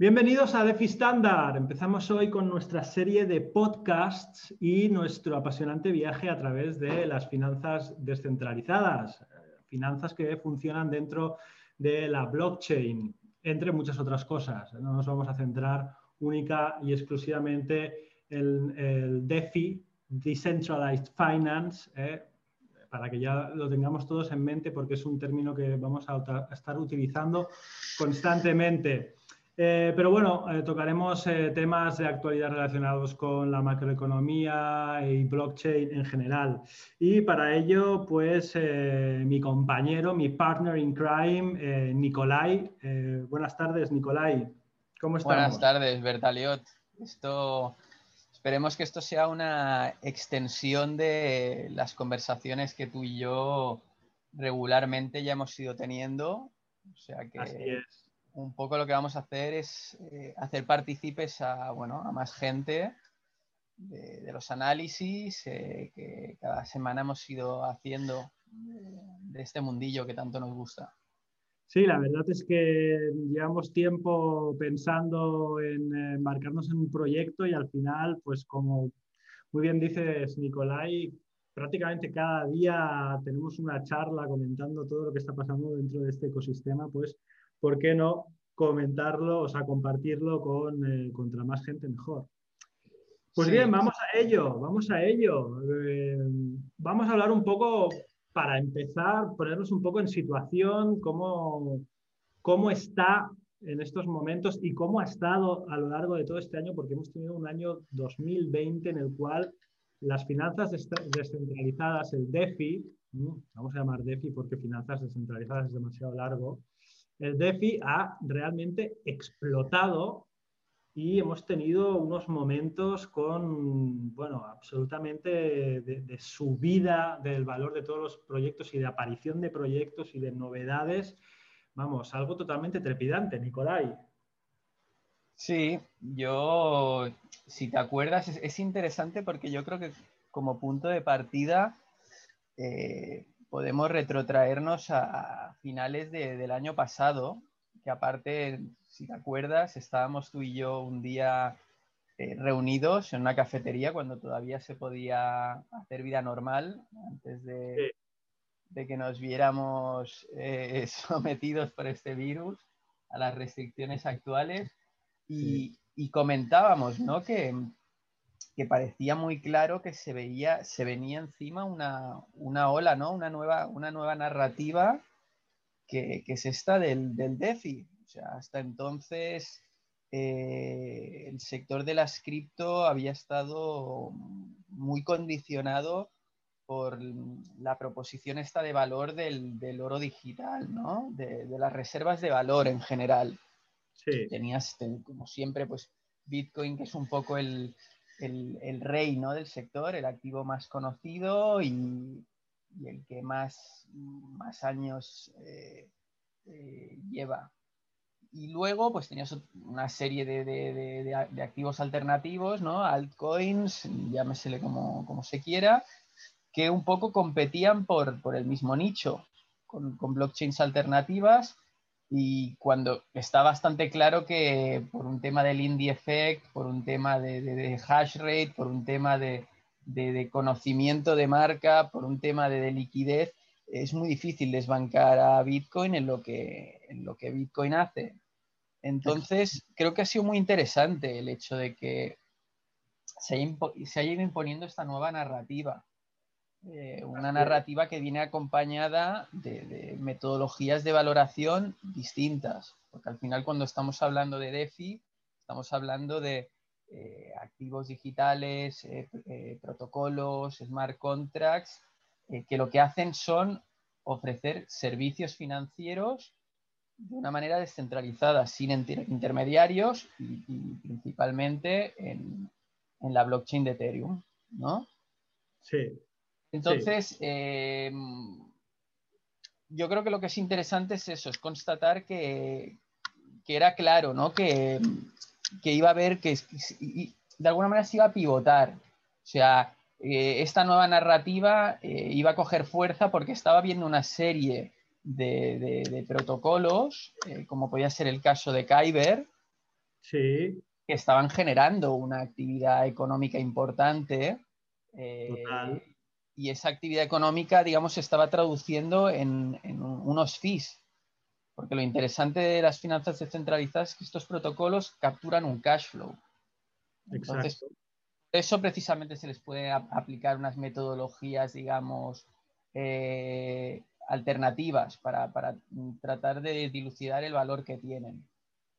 Bienvenidos a DeFi Standard. Empezamos hoy con nuestra serie de podcasts y nuestro apasionante viaje a través de las finanzas descentralizadas, finanzas que funcionan dentro de la blockchain, entre muchas otras cosas. No nos vamos a centrar única y exclusivamente en el DeFi, Decentralized Finance, eh, para que ya lo tengamos todos en mente porque es un término que vamos a estar utilizando constantemente. Eh, pero bueno, eh, tocaremos eh, temas de actualidad relacionados con la macroeconomía y blockchain en general. Y para ello, pues mi compañero, mi partner in crime, Nicolai. buenas tardes, Nicolai. ¿Cómo estás? Buenas tardes, Bertaliot. Esto, esperemos que esto sea una extensión de las conversaciones que tú y yo regularmente ya hemos ido teniendo. O sea que Así es un poco lo que vamos a hacer es eh, hacer partícipes a, bueno, a más gente de, los análisis eh, que cada semana hemos ido haciendo de, este mundillo que tanto nos gusta. Sí, la verdad es que llevamos tiempo pensando en embarcarnos en un proyecto y al final, pues como muy bien dices, Nicolai, prácticamente cada día tenemos una charla comentando todo lo que está pasando dentro de este ecosistema, pues ¿por qué no comentarlo, o sea, compartirlo con eh, contra más gente mejor? Pues bien, vamos a ello, vamos a ello. Eh, vamos a hablar un poco, para empezar, ponernos un poco en situación, cómo, cómo está en estos momentos y cómo ha estado a lo largo de todo este año, porque hemos tenido un año 2020 en el cual las finanzas descentralizadas, el DeFi, vamos a llamar DeFi porque finanzas descentralizadas es demasiado largo, el DeFi ha realmente explotado y hemos tenido unos momentos con, bueno, absolutamente de, subida del valor de todos los proyectos y de aparición de proyectos y de novedades. Vamos, algo totalmente trepidante, Nicolai. Sí, yo, si te acuerdas, es, interesante porque yo creo que como punto de partida eh, podemos retrotraernos a finales del año pasado, que aparte, si te acuerdas, estábamos tú y yo un día eh, reunidos en una cafetería cuando todavía se podía hacer vida normal, antes de, que nos viéramos eh, sometidos por este virus a las restricciones actuales. Y, y comentábamos ¿no? que, que parecía muy claro que se veía, se venía encima una, ola, ¿no? Una nueva, una nueva narrativa que, es esta del, del, DeFi. O sea, hasta entonces eh, el sector de las cripto había estado muy condicionado por la proposición esta de valor del, oro digital, ¿no? De, las reservas de valor en general. Sí. Tenías, como siempre, pues Bitcoin, que es un poco el, el, rey ¿no? del sector, el activo más conocido y, el que más, más años eh, eh, lleva. Y luego, pues tenías una serie de, activos alternativos, ¿no? Altcoins, llámesele como, como, se quiera, que un poco competían por, por el mismo nicho, con, con blockchains alternativas y cuando está bastante claro que por un tema del indie effect, por un tema de, hash rate, por un tema de, conocimiento de marca, por un tema de, liquidez, es muy difícil desbancar a Bitcoin en lo que, en lo que Bitcoin hace. Entonces, creo que ha sido muy interesante el hecho de que se haya, ido imponiendo esta nueva narrativa. Eh, una narrativa que viene acompañada de, metodologías de valoración distintas, porque al final cuando estamos hablando de DeFi, estamos hablando de eh, activos digitales, eh, protocolos, smart contracts, que lo que hacen son ofrecer servicios financieros de una manera descentralizada, sin intermediarios y, principalmente en, en, la blockchain de Ethereum, ¿no? Sí, entonces, eh, yo creo que lo que es interesante es eso, es constatar que, era claro, ¿no? Que, iba a haber, que de alguna manera se iba a pivotar. O sea, eh, esta nueva narrativa eh, iba a coger fuerza porque estaba viendo una serie de, protocolos, como podía ser el caso de Kyber, Sí. Que estaban generando una actividad económica importante. Eh, y esa actividad económica, digamos, se estaba traduciendo en, unos fees. Porque lo interesante de las finanzas descentralizadas es que estos protocolos capturan un cash flow. Entonces, eso precisamente se les puede aplicar unas metodologías, digamos, eh, alternativas para, tratar de dilucidar el valor que tienen.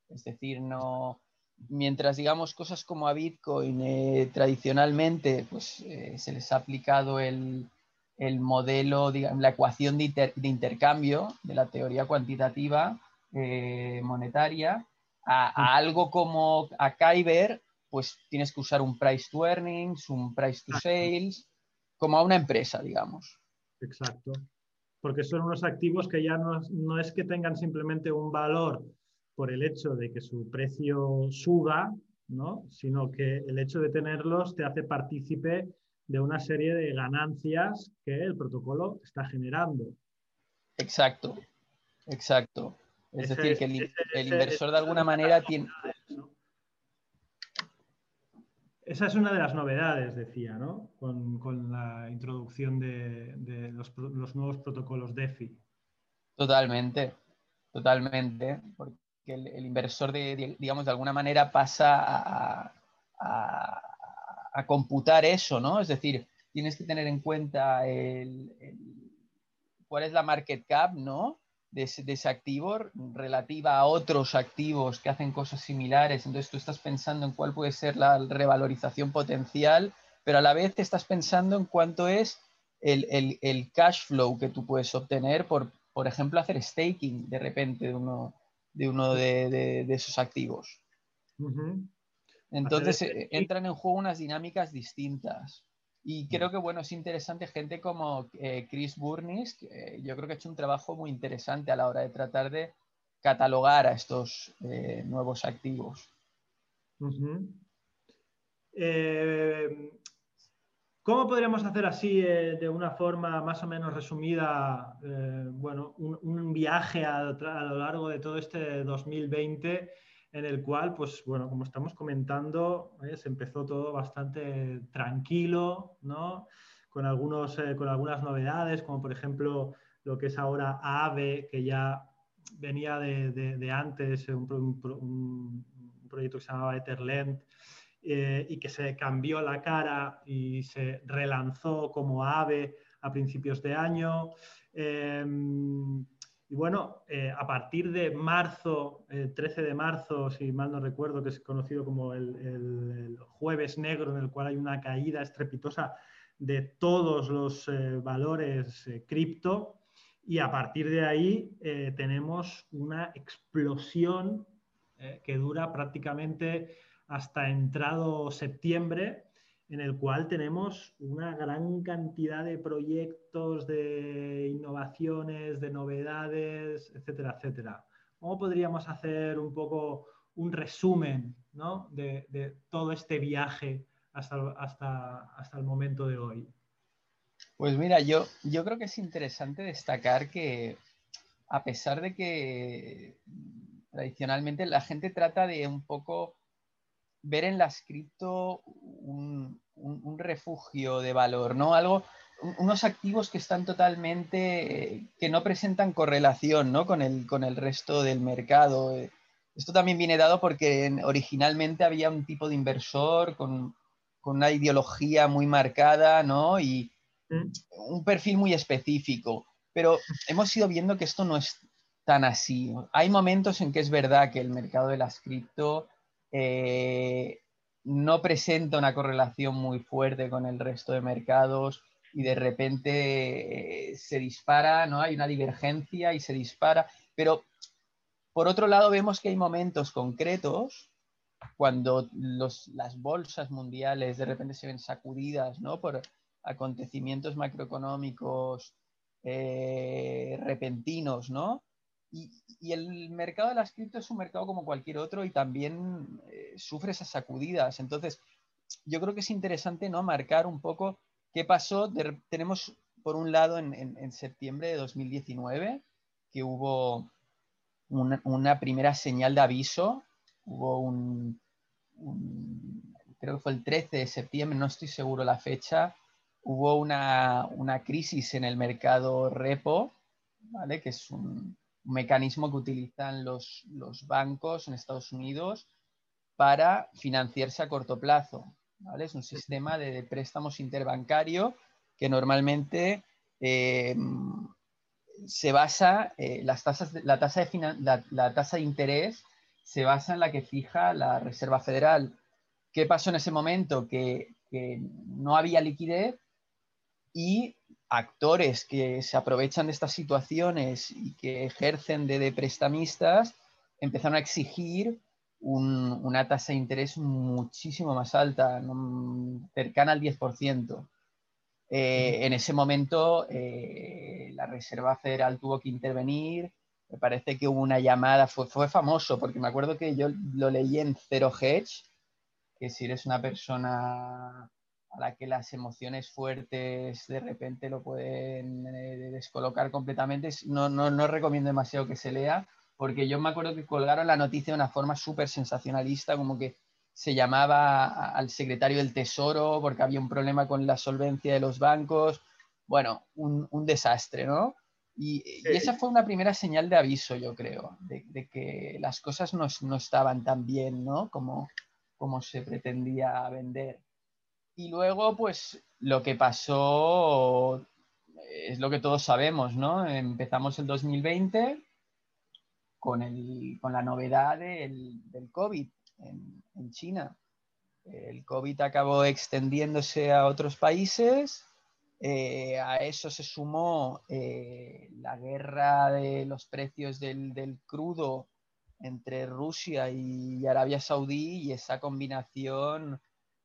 Es decir, no, mientras digamos cosas como a Bitcoin eh, tradicionalmente pues, eh, se les ha aplicado el, modelo, digamos, la ecuación de, intercambio de la teoría cuantitativa eh, monetaria, a, algo como a Kyber, pues tienes que usar un price to earnings, un price to sales, como a una empresa, digamos. Exacto. Porque son unos activos que ya no, no es que tengan simplemente un valor por el hecho de que su precio suba, ¿no? sino que el hecho de tenerlos te hace partícipe de una serie de ganancias que el protocolo está generando. Exacto, exacto. Es decir, que el, inversor de alguna manera tiene... Esa es una de las novedades, decía, ¿no? Con, la introducción de, los, los, nuevos protocolos DeFi. Totalmente, totalmente el, inversor, de, digamos, de alguna manera pasa a, computar eso, ¿no? Es decir, tienes que tener en cuenta cuál es la market cap, ¿no? De ese, activo relativa a otros activos que hacen cosas similares. Entonces tú estás pensando en cuál puede ser la revalorización potencial, pero a la vez te estás pensando en cuánto es el, el cash flow que tú puedes obtener por, por ejemplo, hacer staking de repente de uno, de uno de, esos activos. Entonces eh, entran en juego unas dinámicas distintas. Y creo que bueno, es interesante gente como eh, Chris Burnis, que yo creo que ha hecho un trabajo muy interesante a la hora de tratar de catalogar a estos eh, nuevos activos. ¿Cómo podríamos hacer así, eh, de una forma más o menos resumida, eh, bueno, un, viaje a, lo largo de todo este 2020 en el cual, pues bueno, como estamos comentando, eh, se empezó todo bastante tranquilo, ¿no? Con, algunos, con algunas novedades, como por ejemplo lo que es ahora AVE, que ya venía de, antes, un, un, proyecto que se llamaba Etherland, eh, y que se cambió la cara y se relanzó como ave a principios de año. Em, y bueno, eh, a partir de marzo, el 13 de marzo, si mal no recuerdo, que es conocido como el, jueves negro, en el cual hay una caída estrepitosa de todos los eh, valores cripto. Y a partir de ahí tenemos una explosión que dura prácticamente hasta entrado septiembre, en el cual tenemos una gran cantidad de proyectos, de innovaciones, de novedades, etcétera, etcétera. ¿Cómo podríamos hacer un poco un resumen de, todo este viaje hasta, hasta, hasta el momento de hoy? Pues mira, yo, yo creo que es interesante destacar que a pesar de que tradicionalmente la gente trata de un poco ver en las cripto un, refugio de valor, ¿no? Algo, unos activos que están totalmente, que no presentan correlación, ¿no? Con el, con el resto del mercado. Esto también viene dado porque originalmente había un tipo de inversor con, una ideología muy marcada, ¿no? Y mm. un perfil muy específico. Pero hemos ido viendo que esto no es tan así. Hay momentos en que es verdad que el mercado de las cripto eh, no presenta una correlación muy fuerte con el resto de mercados y de repente eh, se dispara, ¿no? Hay una divergencia y se dispara, pero por otro lado vemos que hay momentos concretos cuando las bolsas mundiales de repente se ven sacudidas, ¿no? Por acontecimientos macroeconómicos eh, repentinos, ¿no? Y, el mercado de las cripto es un mercado como cualquier otro y también eh, sufre esas sacudidas. Entonces, yo creo que es interesante ¿no? marcar un poco qué pasó. tenemos, por un lado, en, septiembre de 2019, que hubo una, primera señal de aviso, hubo un, creo que fue el 13 de septiembre, no estoy seguro la fecha, hubo una, crisis en el mercado repo, ¿vale? que es un, mecanismo que utilizan los, bancos en Estados Unidos para financiarse a corto plazo. ¿vale? Es un sistema de, préstamos interbancario que normalmente eh, se basa, eh, las tasas, la, tasa de la, tasa de interés se basa en la que fija la Reserva Federal. ¿Qué pasó en ese momento? Que, no había liquidez y actores que se aprovechan de estas situaciones y que ejercen de, prestamistas empezaron a exigir una tasa de interés muchísimo más alta, cercana al 10%. Eh, en ese momento eh, la Reserva Federal tuvo que intervenir, me parece que hubo una llamada, fue, fue famoso, porque me acuerdo que yo lo leí en Zero Hedge, que si eres una persona a la que las emociones fuertes de repente lo pueden eh, descolocar completamente, no, no, no recomiendo demasiado que se lea, porque yo me acuerdo que colgaron la noticia de una forma súper sensacionalista, como que se llamaba al secretario del Tesoro porque había un problema con la solvencia de los bancos. Bueno, un, desastre, ¿no? Y, esa fue una primera señal de aviso, yo creo, de, que las cosas no, estaban tan bien, ¿no? Como, como se pretendía vender. Y luego, pues, lo que pasó es lo que todos sabemos, ¿no? Empezamos el 2020 con, el, con la novedad del, del COVID en, China. El COVID acabó extendiéndose a otros países. Eh, a eso se sumó eh, la guerra de los precios del, crudo entre Rusia y Arabia Saudí y esa combinación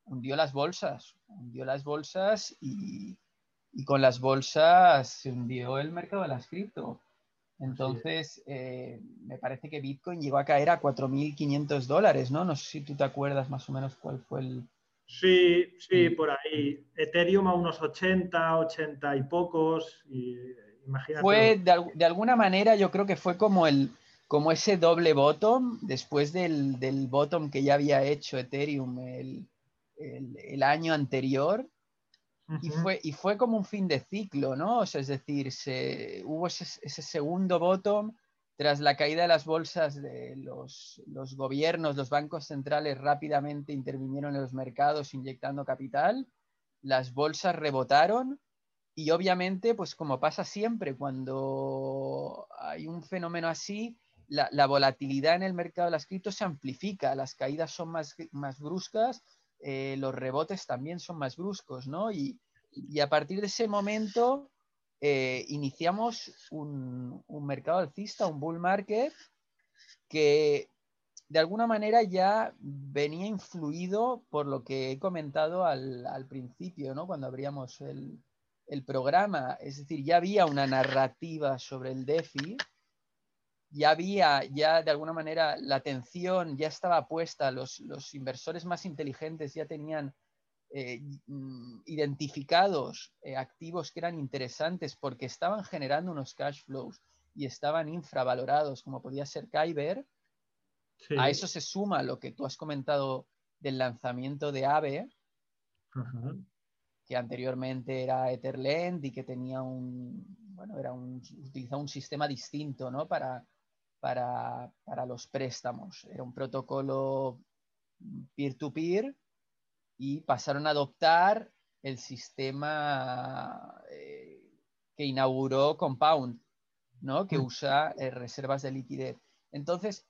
hundió las bolsas, hundió las bolsas y, y con las bolsas se hundió el mercado de las cripto. Entonces, eh, me parece que Bitcoin llegó a caer a 4.500 dólares, ¿no? No sé si tú te acuerdas más o menos cuál fue el... Sí, sí, por ahí. Ethereum a unos 80, 80 y pocos. Y, imagínate. Fue, de, alguna manera, yo creo que fue como, el, como ese doble bottom, después del, del bottom que ya había hecho Ethereum el, el año anterior y, fue, y fue como un fin de ciclo, ¿no? O sea, es decir, se, hubo ese, segundo bottom tras la caída de las bolsas de los, los, gobiernos, los bancos centrales rápidamente intervinieron en los mercados inyectando capital, las bolsas rebotaron y obviamente, pues como pasa siempre cuando hay un fenómeno así, la, la volatilidad en el mercado de las criptos se amplifica, las caídas son más, más bruscas eh, los rebotes también son más bruscos, ¿no? Y, a partir de ese momento eh, iniciamos un, mercado alcista, un bull market, que de alguna manera ya venía influido por lo que he comentado al, principio, ¿no? Cuando abríamos el, el programa. Es decir, ya había una narrativa sobre el DeFi ya había, ya de alguna manera la atención ya estaba puesta, los, inversores más inteligentes ya tenían eh, mm, identificados eh, activos que eran interesantes porque estaban generando unos cash flows y estaban infravalorados, como podía ser Kyber. A eso se suma lo que tú has comentado del lanzamiento de AVE, que anteriormente era Etherland y que tenía un, bueno, era un, utilizaba un sistema distinto, ¿no? Para, para, los préstamos. Era un protocolo peer-to-peer y pasaron a adoptar el sistema eh, que inauguró Compound, ¿no? que mm. usa eh, reservas de liquidez. Entonces,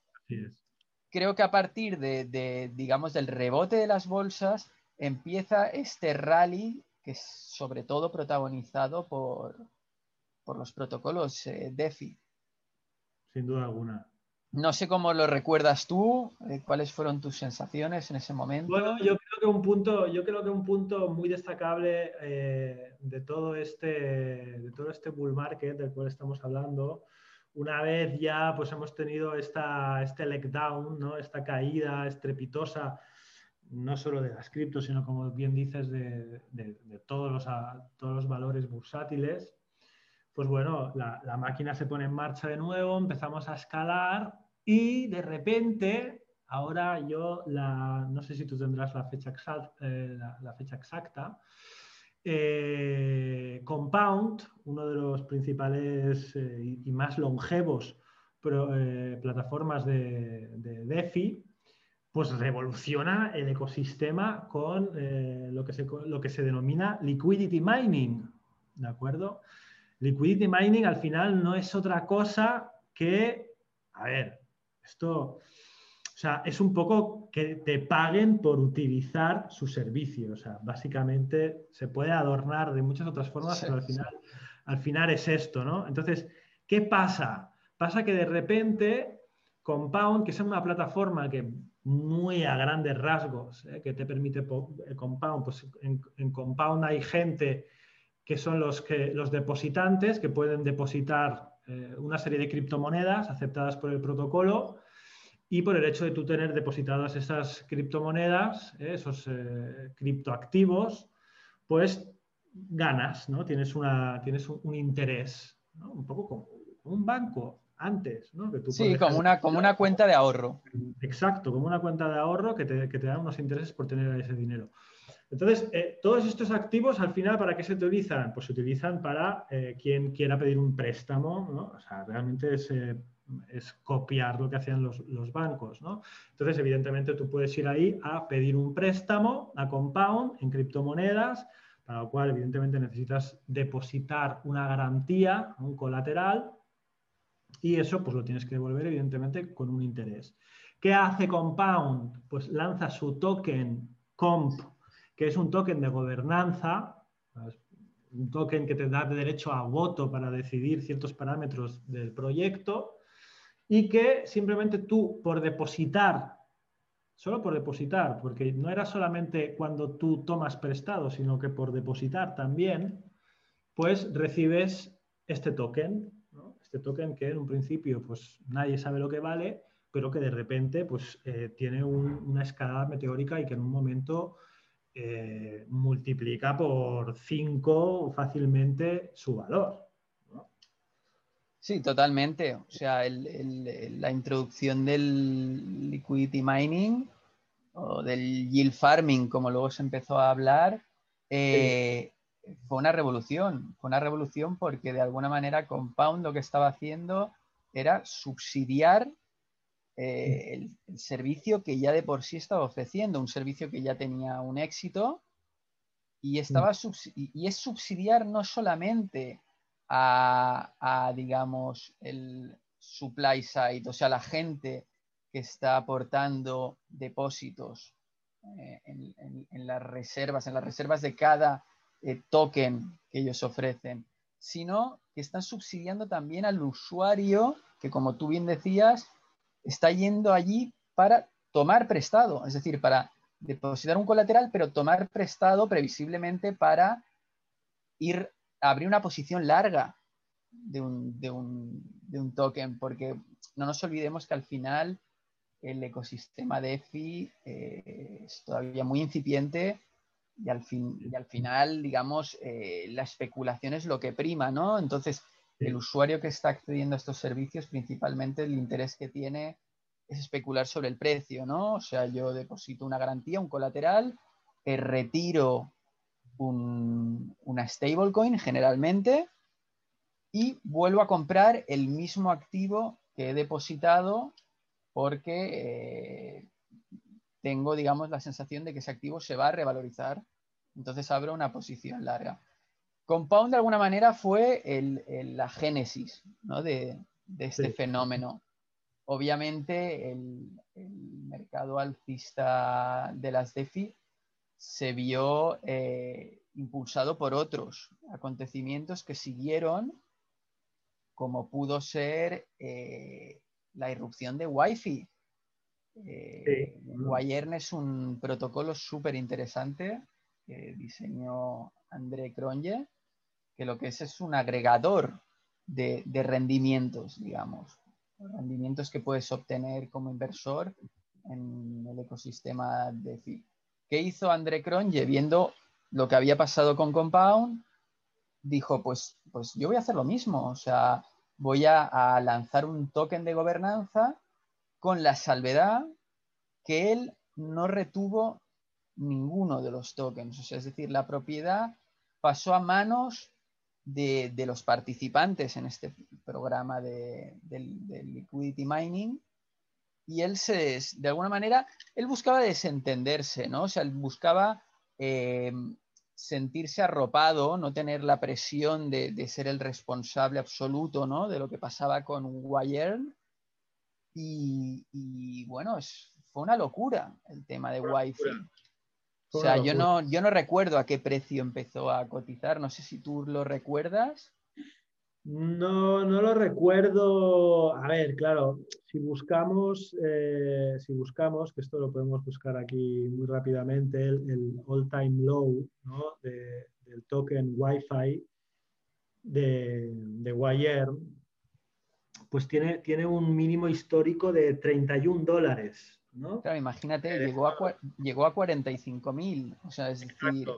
creo que a partir de, digamos, del rebote de las bolsas, empieza este rally que es sobre todo protagonizado por, por los protocolos eh, DeFi sin duda alguna. No sé cómo lo recuerdas tú, eh, cuáles fueron tus sensaciones en ese momento. Bueno, yo creo que un punto, yo creo que un punto muy destacable eh, de todo este, de todo este bull market del cual estamos hablando, una vez ya pues hemos tenido esta, este letdown, ¿no? esta caída estrepitosa, no solo de las criptos, sino como bien dices, de, todos, los, todos los valores bursátiles pues bueno, la, máquina se pone en marcha de nuevo, empezamos a escalar y de repente ahora yo, no sé si tú tendrás la fecha, eh, exacta, eh, Compound, uno de los principales eh, y más longevos plataformas de, DeFi, pues revoluciona el ecosistema con lo, que se, lo que se denomina liquidity mining, ¿de acuerdo? Liquidity mining al final no es otra cosa que, a ver, esto, o sea, es un poco que te paguen por utilizar su servicio. O sea, básicamente se puede adornar de muchas otras formas, pero al final, al final es esto, ¿no? Entonces, ¿qué pasa? Pasa que de repente Compound, que es una plataforma que muy a grandes rasgos, ¿eh? que te permite el Compound, pues en, en Compound hay gente que son los, que, los depositantes que pueden depositar eh, una serie de criptomonedas aceptadas por el protocolo y por el hecho de tú tener depositadas esas criptomonedas, eh, esos eh, criptoactivos, pues ganas, ¿no? Tienes, una, tienes un, interés, un poco como, un banco antes, ¿no? sí, como una, como una cuenta de ahorro. Exacto, como una cuenta de ahorro que te, que te da unos intereses por tener ese dinero. Entonces, eh, todos estos activos, al final, ¿para qué se utilizan? Pues se utilizan para eh, quien quiera pedir un préstamo, ¿no? O sea, realmente es, eh, copiar lo que hacían los, bancos, ¿no? Entonces, evidentemente, tú puedes ir ahí a pedir un préstamo a Compound en criptomonedas, para lo cual, evidentemente, necesitas depositar una garantía, un colateral, y eso, pues lo tienes que devolver, evidentemente, con un interés. ¿Qué hace Compound? Pues lanza su token COMP que es un token de gobernanza, un token que te da derecho a voto para decidir ciertos parámetros del proyecto y que simplemente tú por depositar, solo por depositar, porque no era solamente cuando tú tomas prestado, sino que por depositar también, pues recibes este token, este token que en un principio pues nadie sabe lo que vale, pero que de repente pues eh, tiene una escala meteórica y que en un momento eh, multiplica por 5 fácilmente su valor. Sí, totalmente. O sea, la introducción del liquidity mining o del yield farming, como luego se empezó a hablar, eh, fue una revolución. Fue una revolución porque de alguna manera Compound lo que estaba haciendo era subsidiar eh, el, servicio que ya de por sí estaba ofreciendo, un servicio que ya tenía un éxito y, estaba y es subsidiar no solamente a, digamos, el supply side, o sea, la gente que está aportando depósitos eh, en, las reservas, en las reservas de cada eh, token que ellos ofrecen, sino que están subsidiando también al usuario que, como tú bien decías, está yendo allí para tomar prestado, es decir, para depositar un colateral, pero tomar prestado previsiblemente para ir abrir una posición larga de un, token, porque no nos olvidemos que al final el ecosistema de EFI eh, es todavía muy incipiente y al, fin, y al final, digamos, eh, la especulación es lo que prima, ¿no? Entonces, el usuario que está accediendo a estos servicios, principalmente el interés que tiene es especular sobre el precio, ¿no? O sea, yo deposito una garantía, un colateral, eh, retiro una stablecoin generalmente y vuelvo a comprar el mismo activo que he depositado porque eh, tengo, digamos, la sensación de que ese activo se va a revalorizar. Entonces abro una posición larga. Compound de alguna manera fue la génesis de, este fenómeno. Obviamente el, mercado alcista de las DeFi se vio eh, impulsado por otros acontecimientos que siguieron, como pudo ser eh, la irrupción de Wi-Fi. Eh, es un protocolo súper interesante que diseñó André Cronje, que lo que es es un agregador de, rendimientos, digamos, rendimientos que puedes obtener como inversor en el ecosistema de FI. ¿Qué hizo André Cronje? Viendo lo que había pasado con Compound, dijo, pues, pues yo voy a hacer lo mismo, o sea, voy a, lanzar un token de gobernanza con la salvedad que él no retuvo ninguno de los tokens. O sea, es decir, la propiedad pasó a manos de, los participantes en este programa de, liquidity mining y él se, de alguna manera, él buscaba desentenderse, ¿no? O sea, él buscaba eh, sentirse arropado, no tener la presión de, ser el responsable absoluto, ¿no? De lo que pasaba con Wire. Y, bueno, fue una locura el tema de Wi-Fi. O sea, yo no, yo no recuerdo a qué precio empezó a cotizar, no sé si tú lo recuerdas. No, no lo recuerdo. A ver, claro, si buscamos, eh, si buscamos, que esto lo podemos buscar aquí muy rápidamente, el, all-time low del token Wi-Fi de, de Wire, pues tiene, tiene un mínimo histórico de 31 dólares. Claro, imagínate, eh, llegó, a, llegó a 45 mil. O sea, es decir,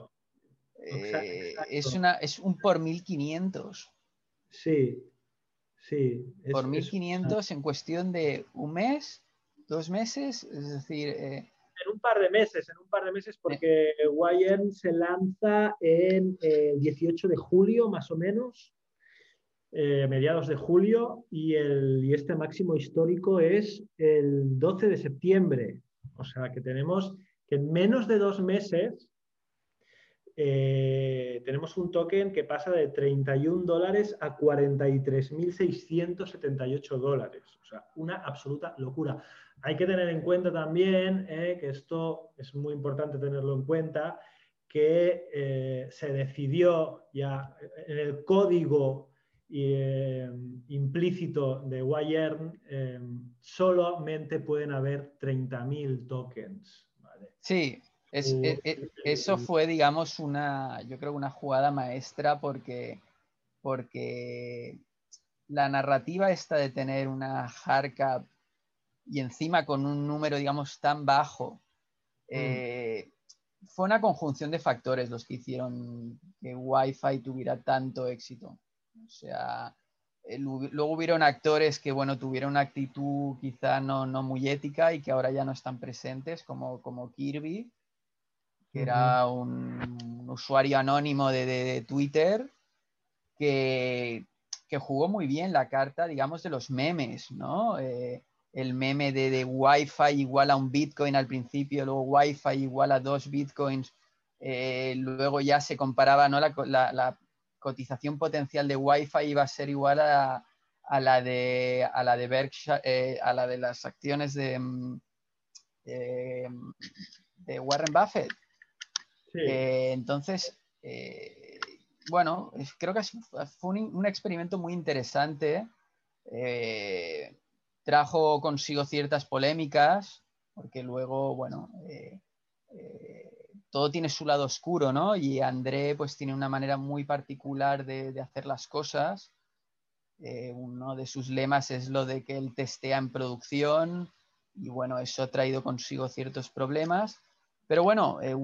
eh, es, una, es un por 1500. Sí, sí. por 1500 en cuestión de un mes, dos meses, es decir. Eh, en un par de meses, en un par de meses, porque Wire se lanza en el 18 de julio, más o menos. Eh, mediados de julio y, el, y este máximo histórico es el 12 de septiembre. O sea que tenemos que en menos de dos meses eh, tenemos un token que pasa de 31 dólares a 43.678 dólares. O sea, una absoluta locura. Hay que tener en cuenta también eh, que esto es muy importante tenerlo en cuenta, que se decidió ya en el código eh, implícito de Wire, eh, solamente pueden haber 30.000 tokens. Sí, eh, eso fue, digamos, una, yo creo, una jugada maestra porque, porque la narrativa esta de tener una hardcap y encima con un número, digamos, tan bajo, mm. fue una conjunción de factores los que hicieron que Wi-Fi tuviera tanto éxito. O sea, luego hubieron actores que, bueno, tuvieron una actitud quizá no, muy ética y que ahora ya no están presentes, como, como Kirby, que era un, usuario anónimo de, Twitter, que, jugó muy bien la carta, digamos, de los memes, ¿no? Eh, el meme de, de Wi-Fi igual a un Bitcoin al principio, luego Wi-Fi igual a dos Bitcoins, eh, luego ya se comparaba ¿no? la, cotización potencial de Wi-Fi iba a ser igual a, la de a la de Berkshire, eh, a la de las acciones de, mm, de, Warren Buffett. Eh, entonces, eh, bueno, creo que fue un, experimento muy interesante. trajo consigo ciertas polémicas, porque luego, bueno, todo tiene su lado oscuro, ¿no? Y André pues tiene una manera muy particular de, hacer las cosas. Eh, uno de sus lemas es lo de que él testea en producción y bueno, eso ha traído consigo ciertos problemas. Pero bueno, eh,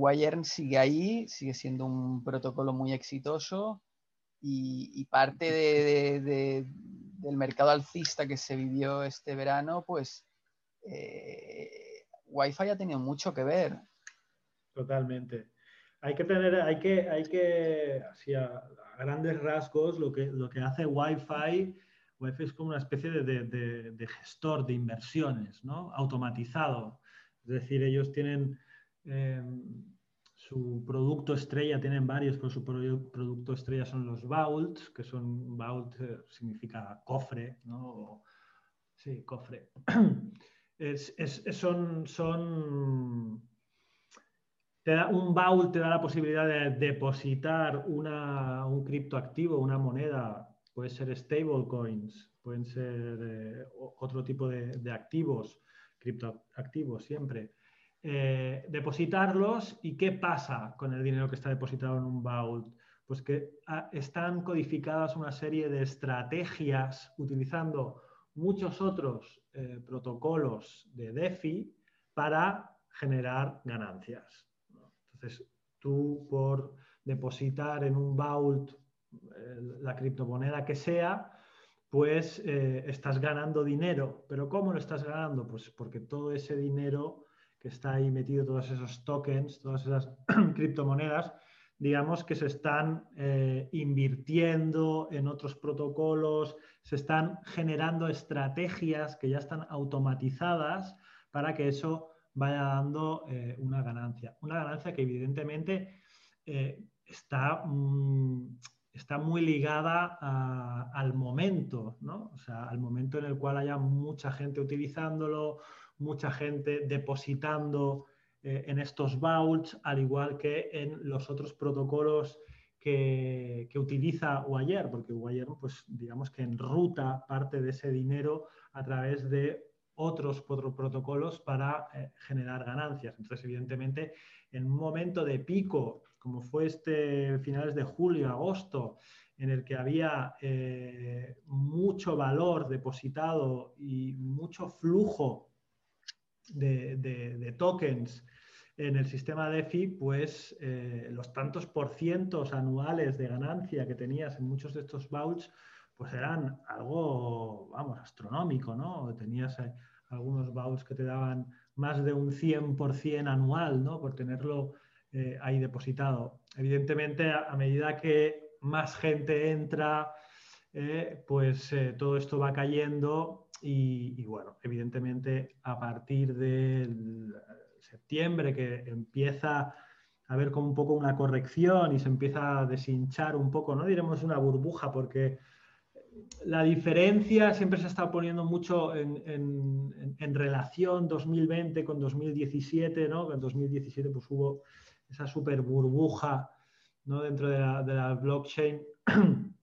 sigue ahí, sigue siendo un protocolo muy exitoso y, parte del mercado alcista que se vivió este verano, pues eh, Wi-Fi ha tenido mucho que ver. Totalmente. Hay que tener, hay que, hay que, así a, grandes rasgos, lo que, lo que hace Wi-Fi, Wi-Fi es como una especie de, gestor de inversiones, ¿no? Automatizado. Es decir, ellos tienen em, su producto estrella, tienen varios, pero su producto estrella son los vaults, que son vault eh, significa cofre, ¿no? sí, cofre. son, son un vault te da la posibilidad de depositar un criptoactivo, una moneda, puede ser stablecoins, pueden ser eh, otro tipo de, activos, criptoactivos siempre. Eh, depositarlos y qué pasa con el dinero que está depositado en un vault. Pues que ah, están codificadas una serie de estrategias utilizando muchos otros eh, protocolos de DeFi para generar ganancias. Tú por depositar en un vault eh, la criptomoneda que sea, pues eh, estás ganando dinero. ¿Pero cómo lo estás ganando? Pues porque todo ese dinero que está ahí metido todos esos tokens, todas esas criptomonedas, digamos que se están eh, invirtiendo en otros protocolos, se están generando estrategias que ya están automatizadas para que eso vaya dando eh, una ganancia. Una ganancia que evidentemente eh, está, mm, está, muy ligada al momento, ¿no? O sea, al momento en el cual haya mucha gente utilizándolo, mucha gente depositando eh, en estos vaults, al igual que en los otros protocolos que, utiliza Wire, porque Wire, pues digamos que enruta parte de ese dinero a través de otros protocolos para eh, generar ganancias. Entonces, evidentemente, en un momento de pico, como fue este finales de julio, agosto, en el que había eh, mucho valor depositado y mucho flujo de tokens en el sistema DeFi, pues eh, los tantos por cientos anuales de ganancia que tenías en muchos de estos vaults, pues eran algo, vamos, astronómico, ¿no? Tenías eh, algunos vaults que te daban más de un 100% anual, ¿no? Por tenerlo eh, ahí depositado. Evidentemente, a, medida que más gente entra, pues todo esto va cayendo y, bueno, evidentemente a partir del septiembre, que empieza a haber como un poco una corrección y se empieza a deshinchar un poco, no diremos una burbuja, porque la diferencia siempre se está poniendo mucho en, relación 2020 con 2017, ¿no? En 2017 pues hubo esa super burbuja ¿no? dentro de la, blockchain.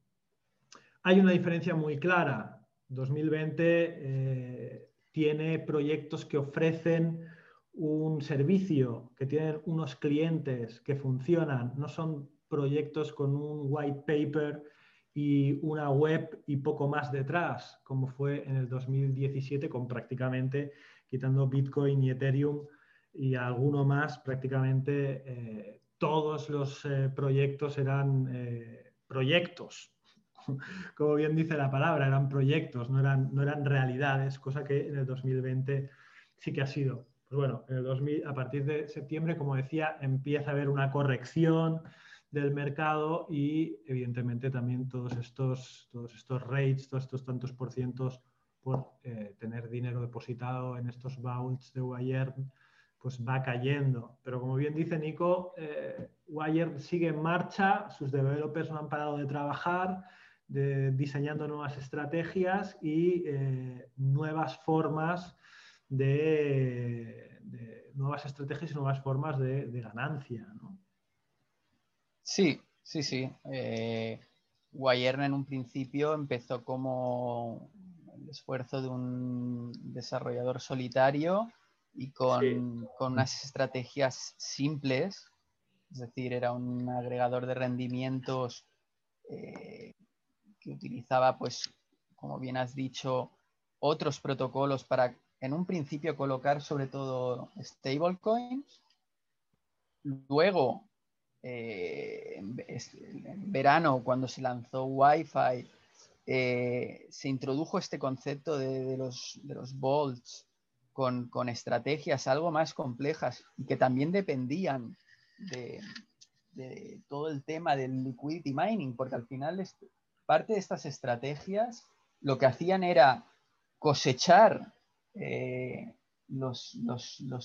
Hay una diferencia muy clara. 2020 eh, tiene proyectos que ofrecen un servicio, que tienen unos clientes que funcionan, no son proyectos con un white paper y una web y poco más detrás, como fue en el 2017 con prácticamente, quitando Bitcoin y Ethereum y alguno más, prácticamente eh, todos los eh, proyectos eran eh, proyectos. Como bien dice la palabra, eran proyectos, no eran, no eran realidades, cosa que en el 2020 sí que ha sido. Pues bueno, en el 2000, a partir de septiembre, como decía, empieza a haber una corrección del mercado y evidentemente también todos estos, todos estos rates, todos estos tantos por cientos por eh, tener dinero depositado en estos vaults de Wire, pues va cayendo. Pero como bien dice Nico, eh, Wire sigue en marcha, sus developers no han parado de trabajar, diseñando nuevas estrategias y eh, nuevas formas de, nuevas estrategias y nuevas formas de, ganancia. ¿no? Sí, sí, sí. Eh, en un principio empezó como el esfuerzo de un desarrollador solitario y con, unas estrategias simples, es decir, era un agregador de rendimientos eh, que utilizaba, pues, como bien has dicho, otros protocolos para en un principio colocar sobre todo stablecoins. Luego, eh, en, verano, cuando se lanzó Wi-Fi, eh, se introdujo este concepto de, los, de los bolts con, estrategias algo más complejas y que también dependían de, todo el tema del liquidity mining, porque al final parte de estas estrategias lo que hacían era cosechar eh, los,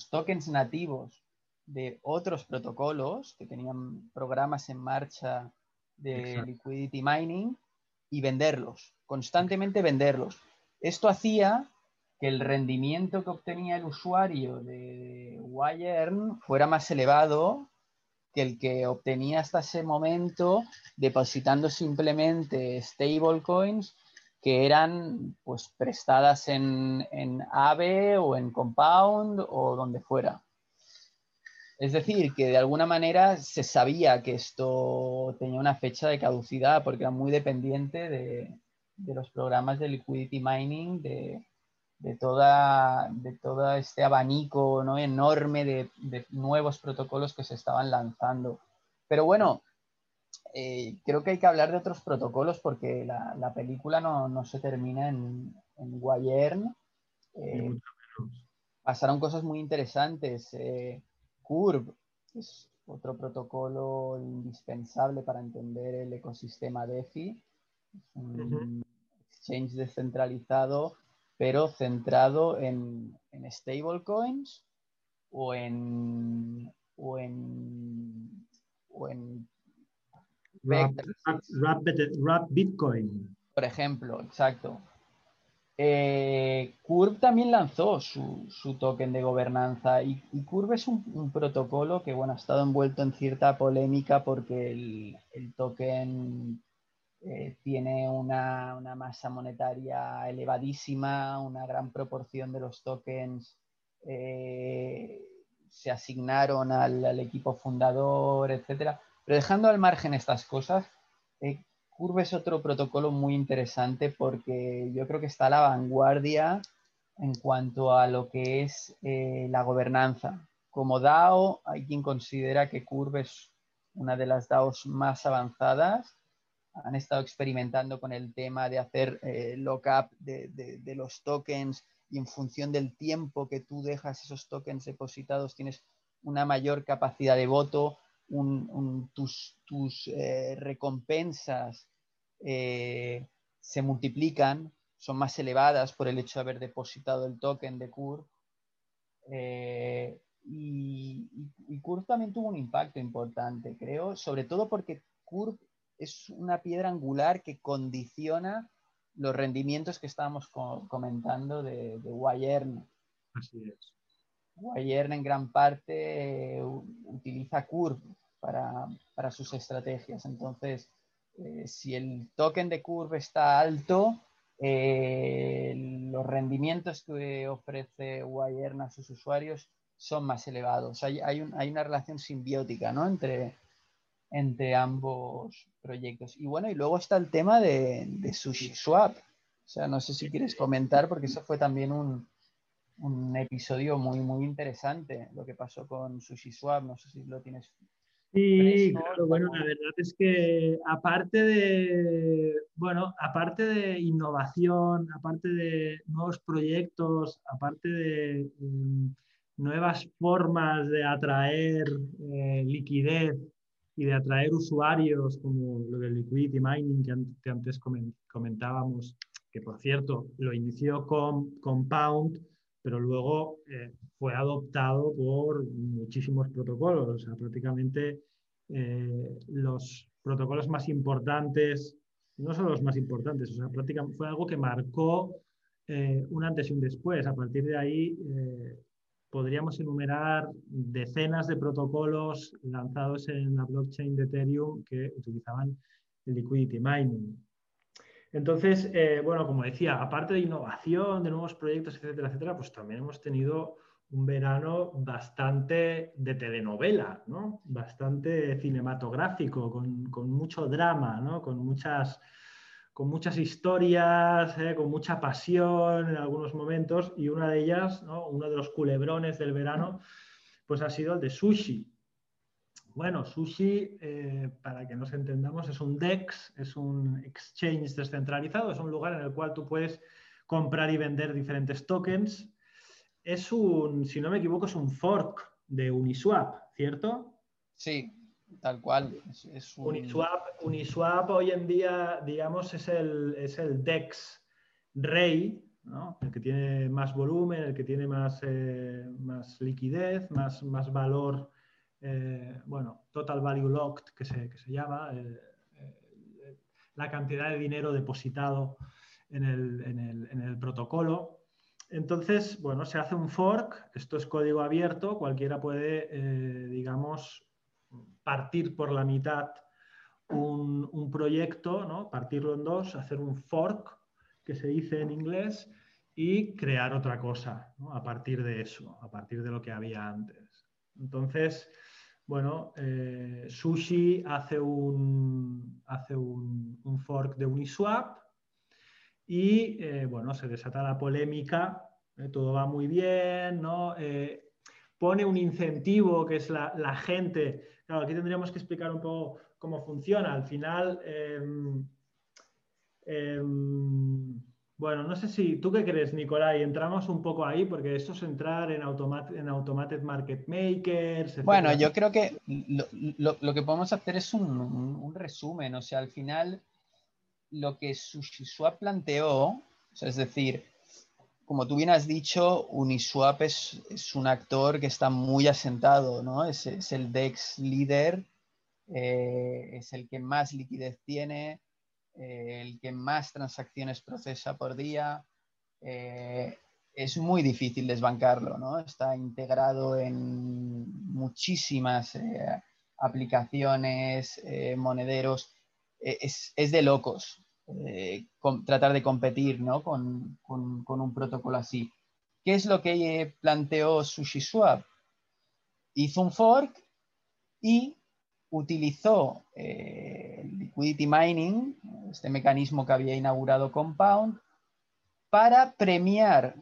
tokens nativos de otros protocolos que tenían programas en marcha de liquidity mining y venderlos, constantemente venderlos. Esto hacía que el rendimiento que obtenía el usuario de Wire fuera más elevado que el que obtenía hasta ese momento depositando simplemente stablecoins que eran pues prestadas en, en AVE o en Compound o donde fuera. Es decir, que de alguna manera se sabía que esto tenía una fecha de caducidad porque era muy dependiente de, los programas de liquidity mining, de, toda, de todo este abanico ¿no? enorme de, de, nuevos protocolos que se estaban lanzando. Pero bueno, eh, creo que hay que hablar de otros protocolos porque la, película no, se termina en, en Guayern. Eh, pasaron cosas muy interesantes. Eh, Curve es otro protocolo indispensable para entender el ecosistema DeFi. Es un exchange descentralizado, pero centrado en, en stablecoins o en, o en, o en Bitcoin. Por ejemplo, exacto. Eh, Curve también lanzó su, token de gobernanza y, Curve es un, protocolo que bueno, ha estado envuelto en cierta polémica porque el, token eh, tiene una, masa monetaria elevadísima, una gran proporción de los tokens eh, se asignaron al, equipo fundador, etc. Pero dejando al margen estas cosas, Curve es otro protocolo muy interesante porque yo creo que está a la vanguardia en cuanto a lo que es eh, la gobernanza. Como DAO, hay quien considera que Curve es una de las DAOs más avanzadas. Han estado experimentando con el tema de hacer eh, lockup de, los tokens y en función del tiempo que tú dejas esos tokens depositados tienes una mayor capacidad de voto, tus, tus eh, recompensas eh, se multiplican, son más elevadas por el hecho de haber depositado el token de Curve. Eh, y, y, Curve también tuvo un impacto importante, creo, sobre todo porque Curve es una piedra angular que condiciona los rendimientos que estábamos comentando de, de Wayern. Así es. Wayern en gran parte eh, utiliza para, para, sus estrategias. Entonces, eh, si el token de curva está alto, eh, los rendimientos que ofrece Wayern a sus usuarios son más elevados. Hay, hay, una relación simbiótica ¿no? entre, entre ambos proyectos. Y bueno, y luego está el tema de, de SushiSwap. O sea, no sé si quieres comentar, porque eso fue también un, un episodio muy, muy interesante, lo que pasó con SushiSwap. No sé si lo tienes Sí, claro, bueno, la verdad es que aparte de, bueno, aparte de innovación, aparte de nuevos proyectos, aparte de mm, nuevas formas de atraer eh, liquidez y de atraer usuarios, como lo del liquidity mining que antes comentábamos, que por cierto lo inició con Compound, pero luego eh, fue adoptado por muchísimos protocolos. O sea, prácticamente eh, los protocolos más importantes, no son los más importantes, o sea, prácticamente fue algo que marcó eh, un antes y un después. A partir de ahí podríamos enumerar decenas de protocolos lanzados en la blockchain de Ethereum que utilizaban el liquidity mining. Entonces, eh, bueno, como decía, aparte de innovación, de nuevos proyectos, etcétera, etcétera, pues también hemos tenido un verano bastante de telenovela, ¿no? Bastante cinematográfico, con, mucho drama, ¿no? Con muchas, con muchas historias, ¿eh? con mucha pasión en algunos momentos, y una de ellas, ¿no? uno de los culebrones del verano, pues ha sido el de Sushi, bueno, Sushi, eh, para que nos entendamos, es un DEX, es un exchange descentralizado, es un lugar en el cual tú puedes comprar y vender diferentes tokens. Es un, si no me equivoco, es un fork de Uniswap, ¿cierto? Sí, tal cual. Uniswap, hoy en día, digamos, es el, es el DEX rey, el que tiene más volumen, el que tiene más, eh, más liquidez, más, más valor eh, bueno, Total Value Locked, que se, llama, eh, eh, la cantidad de dinero depositado en el, protocolo. Entonces, bueno, se hace un fork, esto es código abierto, cualquiera puede, digamos, partir por la mitad un, proyecto, ¿no? partirlo en dos, hacer un fork, que se dice en inglés, y crear otra cosa a partir de eso, a partir de lo que había antes. Entonces, bueno, eh, Sushi hace un, hace un, fork de Uniswap y eh, bueno, se desata la polémica, eh, todo va muy bien, ¿no? pone un incentivo que es la, gente. Claro, aquí tendríamos que explicar un poco cómo funciona. Al final, em, em, Bueno, no sé si tú qué crees, Nicolai, entramos un poco ahí porque esto es entrar en, en Automated Market Makers. Bueno, yo creo que lo, que podemos hacer es un, resumen, o sea, al final lo que SushiSwap planteó, es decir, como tú bien has dicho, Uniswap es, un actor que está muy asentado, ¿no? Es, el DEX líder, eh, es el que más liquidez tiene, eh, el que más transacciones procesa por día. Eh, es muy difícil desbancarlo, ¿no? Está integrado en muchísimas eh, aplicaciones, monederos. Es, de locos tratar de competir ¿no? con, un protocolo así. ¿Qué es lo que planteó SushiSwap? Hizo un fork y utilizó eh, liquidity mining, este mecanismo que había inaugurado Compound, para premiar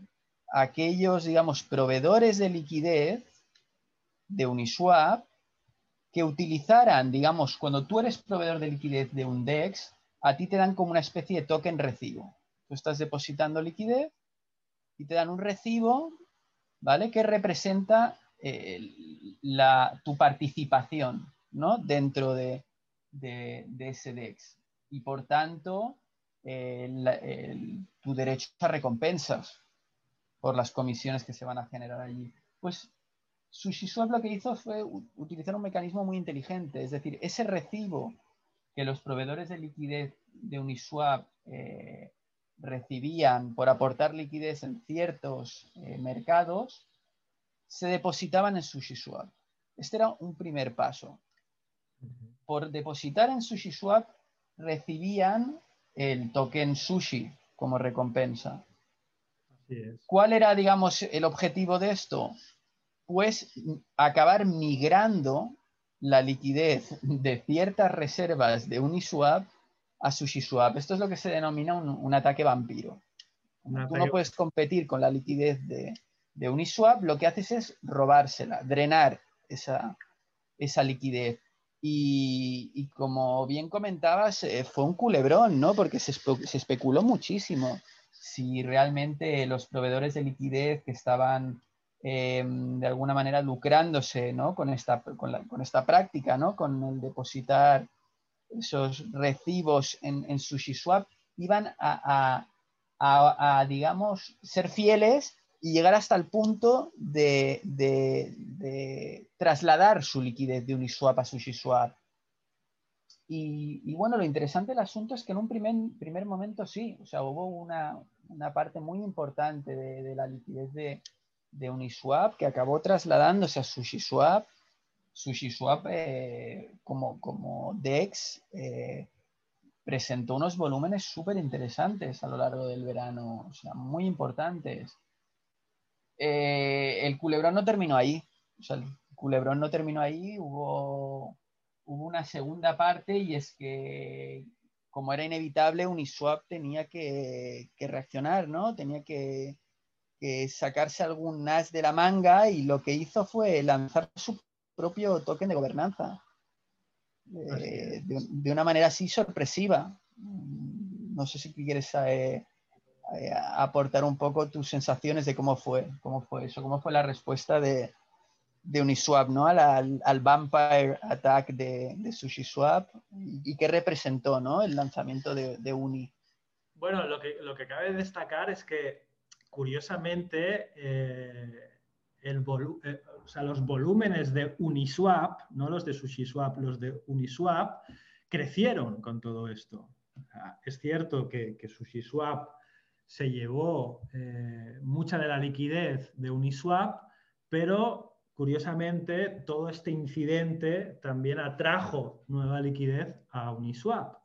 a aquellos, digamos, proveedores de liquidez de Uniswap que utilizaran, digamos, cuando tú eres proveedor de liquidez de un DEX, a ti te dan como una especie de token recibo. Tú estás depositando liquidez y te dan un recibo, ¿vale? Que representa eh, la, tu participación ¿no? dentro de, ese DEX. Y por tanto, tu derecho a recompensas por las comisiones que se van a generar allí. Pues SushiSwap lo que hizo fue utilizar un mecanismo muy inteligente, es decir, ese recibo que los proveedores de liquidez de Uniswap eh, recibían por aportar liquidez en ciertos eh, mercados, se depositaban en SushiSwap. Este era un primer paso por depositar en SushiSwap recibían el token sushi como recompensa. ¿Cuál era, digamos, el objetivo de esto? Pues acabar migrando la liquidez de ciertas reservas de Uniswap a SushiSwap. Esto es lo que se denomina un, ataque vampiro. Tú no puedes competir con la liquidez de, de, Uniswap, lo que haces es robársela, drenar esa, esa liquidez. Y, como bien comentabas, eh, fue un culebrón, ¿no? Porque se, especuló muchísimo si realmente los proveedores de liquidez que estaban em, de alguna manera lucrándose ¿no? con, esta, con, esta práctica, ¿no? con el depositar esos recibos en, en SushiSwap, iban a, a, digamos, ser fieles y llegar hasta el punto de, trasladar su liquidez de Uniswap a SushiSwap. Y, y, bueno, lo interesante del asunto es que en un primer, primer momento sí, o sea, hubo una, parte muy importante de, la liquidez de, Uniswap que acabó trasladándose a SushiSwap. SushiSwap eh, como, como DEX eh, presentó unos volúmenes súper interesantes a lo largo del verano, o sea, muy importantes. Eh, el culebrón no terminó ahí. O sea, el culebrón no terminó ahí, hubo, hubo una segunda parte y es que, como era inevitable, Uniswap tenía que, reaccionar, ¿no? Tenía que, sacarse algún NAS de la manga y lo que hizo fue lanzar su propio token de gobernanza. Eh, de, una manera así sorpresiva. No sé si quieres saber aportar un poco tus sensaciones de cómo fue, cómo fue eso, cómo fue la respuesta de, Uniswap, ¿no? Al, al, Vampire Attack de, de SushiSwap y, qué representó, ¿no? El lanzamiento de, Uni. Bueno, lo que, lo que cabe destacar es que, curiosamente, eh, el eh, los volúmenes de Uniswap, no los de SushiSwap, los de Uniswap, crecieron con todo esto. es cierto que, que SushiSwap se llevó eh, mucha de la liquidez de Uniswap, pero curiosamente todo este incidente también atrajo nueva liquidez a Uniswap.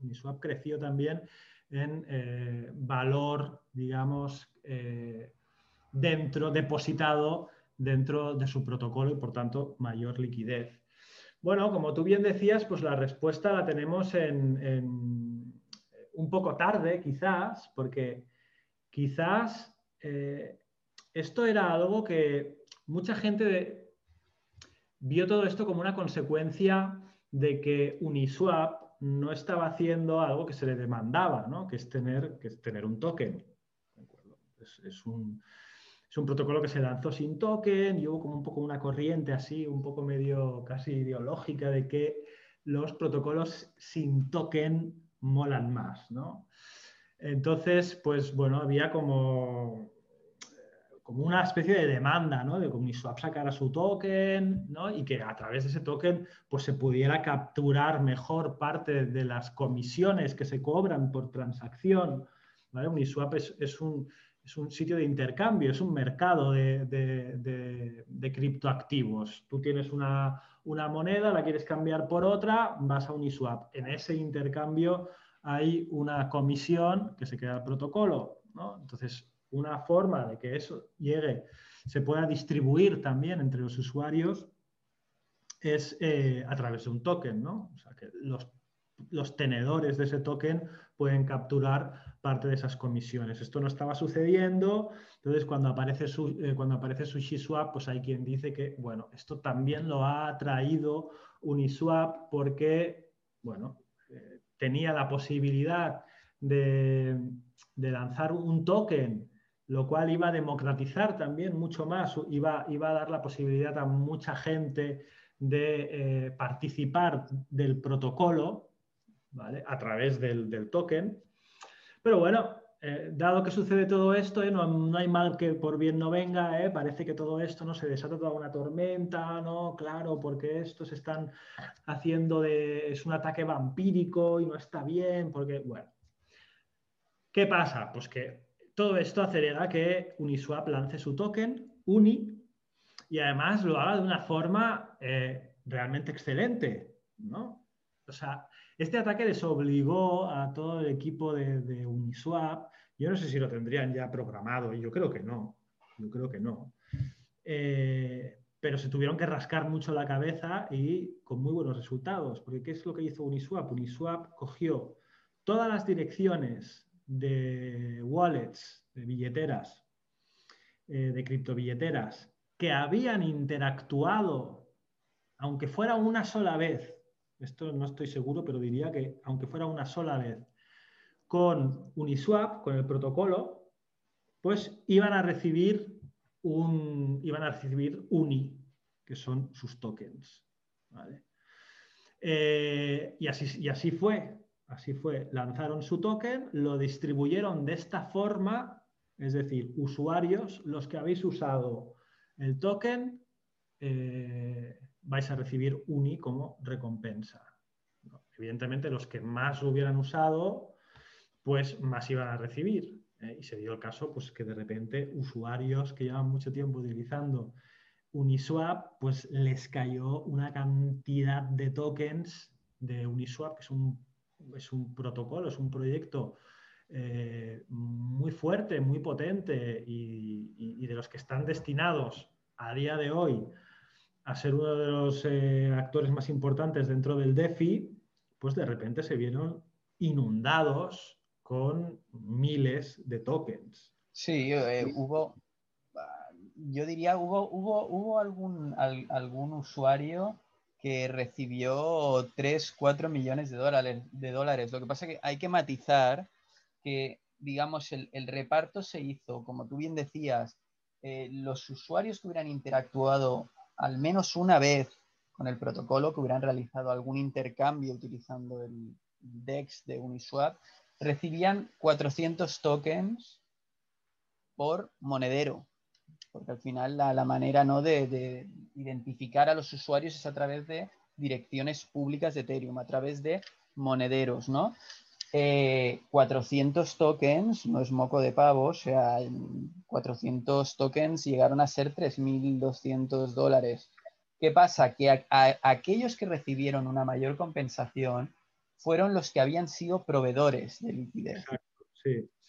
Uniswap creció también en eh, valor, digamos, eh, dentro, depositado dentro de su protocolo y por tanto mayor liquidez. Bueno, como tú bien decías, pues la respuesta la tenemos en un poco tarde, quizás, porque quizás eh, esto era algo que mucha gente vio todo esto como una consecuencia de que Uniswap no estaba haciendo algo que se le demandaba, ¿no? que, es tener, que es tener un token. Es, un, es, un, protocolo que se lanzó sin token y hubo como un poco una corriente así, un poco medio casi ideológica de que los protocolos sin token molan más. ¿no? Entonces, pues bueno, había como como una especie de demanda, ¿no? De que Uniswap sacara su token, ¿no? Y que a través de ese token, pues se pudiera capturar mejor parte de las comisiones que se cobran por transacción. Uniswap es, un, sitio de intercambio, es un mercado de, criptoactivos. Tú tienes una, una, moneda, la quieres cambiar por otra, vas a Uniswap. En ese intercambio hay una comisión que se queda al protocolo. Entonces, una forma de que eso llegue, se pueda distribuir también entre los usuarios es eh, a través de un token, ¿no? O sea, que los, tenedores de ese token pueden capturar parte de esas comisiones. Esto no estaba sucediendo, entonces cuando aparece, su, eh, cuando aparece SushiSwap, pues hay quien dice que, bueno, esto también lo ha traído Uniswap porque, bueno, eh, tenía la posibilidad de, lanzar un token lo cual iba a democratizar también mucho más, iba, iba a dar la posibilidad a mucha gente de eh, participar del protocolo ¿vale? a través del, token. Pero bueno, eh, dado que sucede todo esto, ¿eh? no, hay mal que por bien no venga, parece que todo esto no se desata toda una tormenta, ¿no? Claro, porque estos están haciendo de. es un ataque vampírico y no está bien, porque, bueno. ¿Qué pasa? Pues que todo esto acelera que Uniswap lance su token, Uni, y además lo haga de una forma eh, realmente excelente, ¿no? O sea, este ataque les obligó a todo el equipo de, Uniswap, yo no sé si lo tendrían ya programado, y yo creo que no, yo creo que no. Eh, pero se tuvieron que rascar mucho la cabeza y con muy buenos resultados, porque ¿qué es lo que hizo Uniswap? Uniswap cogió todas las direcciones de wallets, de billeteras, eh, de criptobilleteras, que habían interactuado, aunque fuera una sola vez, esto no estoy seguro, pero diría que aunque fuera una sola vez, con Uniswap, con el protocolo, pues iban a recibir un, iban a recibir UNI, que son sus tokens. Eh, y, así, y así fue. Así fue, lanzaron su token, lo distribuyeron de esta forma, es decir, usuarios, los que habéis usado el token, eh, vais a recibir UNI como recompensa. Evidentemente, los que más lo hubieran usado, pues más iban a recibir. ¿eh? Y se dio el caso pues, que de repente usuarios que llevan mucho tiempo utilizando Uniswap, pues les cayó una cantidad de tokens de Uniswap, que es un es un protocolo, es un proyecto eh, muy fuerte, muy potente y, de los que están destinados a día de hoy a ser uno de los eh, actores más importantes dentro del DeFi, pues de repente se vieron inundados con miles de tokens. Sí, eh, hubo, yo diría, hubo, hubo, hubo algún, algún usuario que recibió 3, 4 millones de dólares, de dólares. Lo que pasa es que hay que matizar que, digamos, el, reparto se hizo, como tú bien decías, eh, los usuarios que hubieran interactuado al menos una vez con el protocolo, que hubieran realizado algún intercambio utilizando el DEX de Uniswap, recibían 400 tokens por monedero porque al final la, manera ¿no? de, identificar a los usuarios es a través de direcciones públicas de Ethereum, a través de monederos, ¿no? 400 eh, tokens, no es moco de pavo, o sea, 400 tokens llegaron a ser 3.200 dólares. ¿Qué pasa? Que aquellos que recibieron una mayor compensación fueron los que habían sido proveedores de liquidez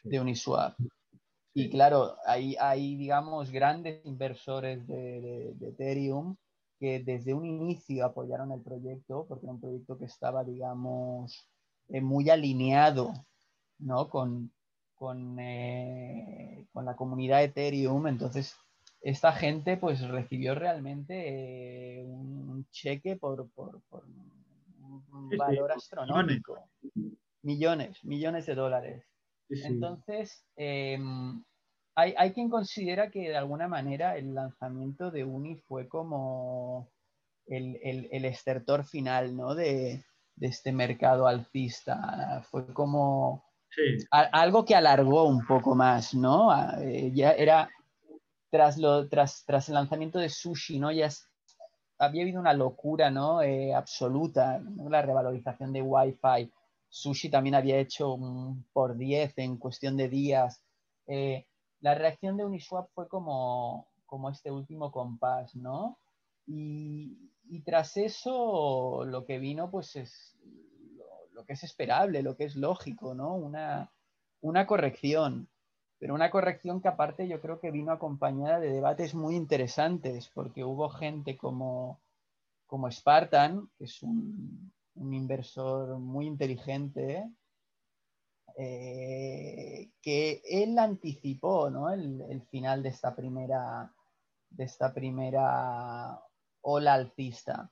de Uniswap. Y claro, hay, hay digamos, grandes inversores de, Ethereum que desde un inicio apoyaron el proyecto, porque era un proyecto que estaba, digamos, eh, muy alineado ¿no? con, con, eh, con, la comunidad Ethereum. Entonces, esta gente pues recibió realmente eh, un cheque por, por, por, un valor astronómico. Millones, millones de dólares. Entonces, em, hay, quien considera que de alguna manera el lanzamiento de Uni fue como el, el, estertor final ¿no? de, este mercado alcista. Fue como algo que alargó un poco más, ¿no? Eh, ya era tras, lo, tras, tras el lanzamiento de Sushi, ¿no? Ya había habido una locura, ¿no? Eh, absoluta, la revalorización de Wi-Fi. Sushi también había hecho un por 10 en cuestión de días. Eh, la reacción de Uniswap fue como, como este último compás, ¿no? Y, tras eso lo que vino pues es lo, que es esperable, lo que es lógico, ¿no? Una, una corrección, pero una corrección que aparte yo creo que vino acompañada de debates muy interesantes, porque hubo gente como, como Spartan, que es un, inversor muy inteligente, eh, que él anticipó el, final de esta primera, de esta primera ola alcista.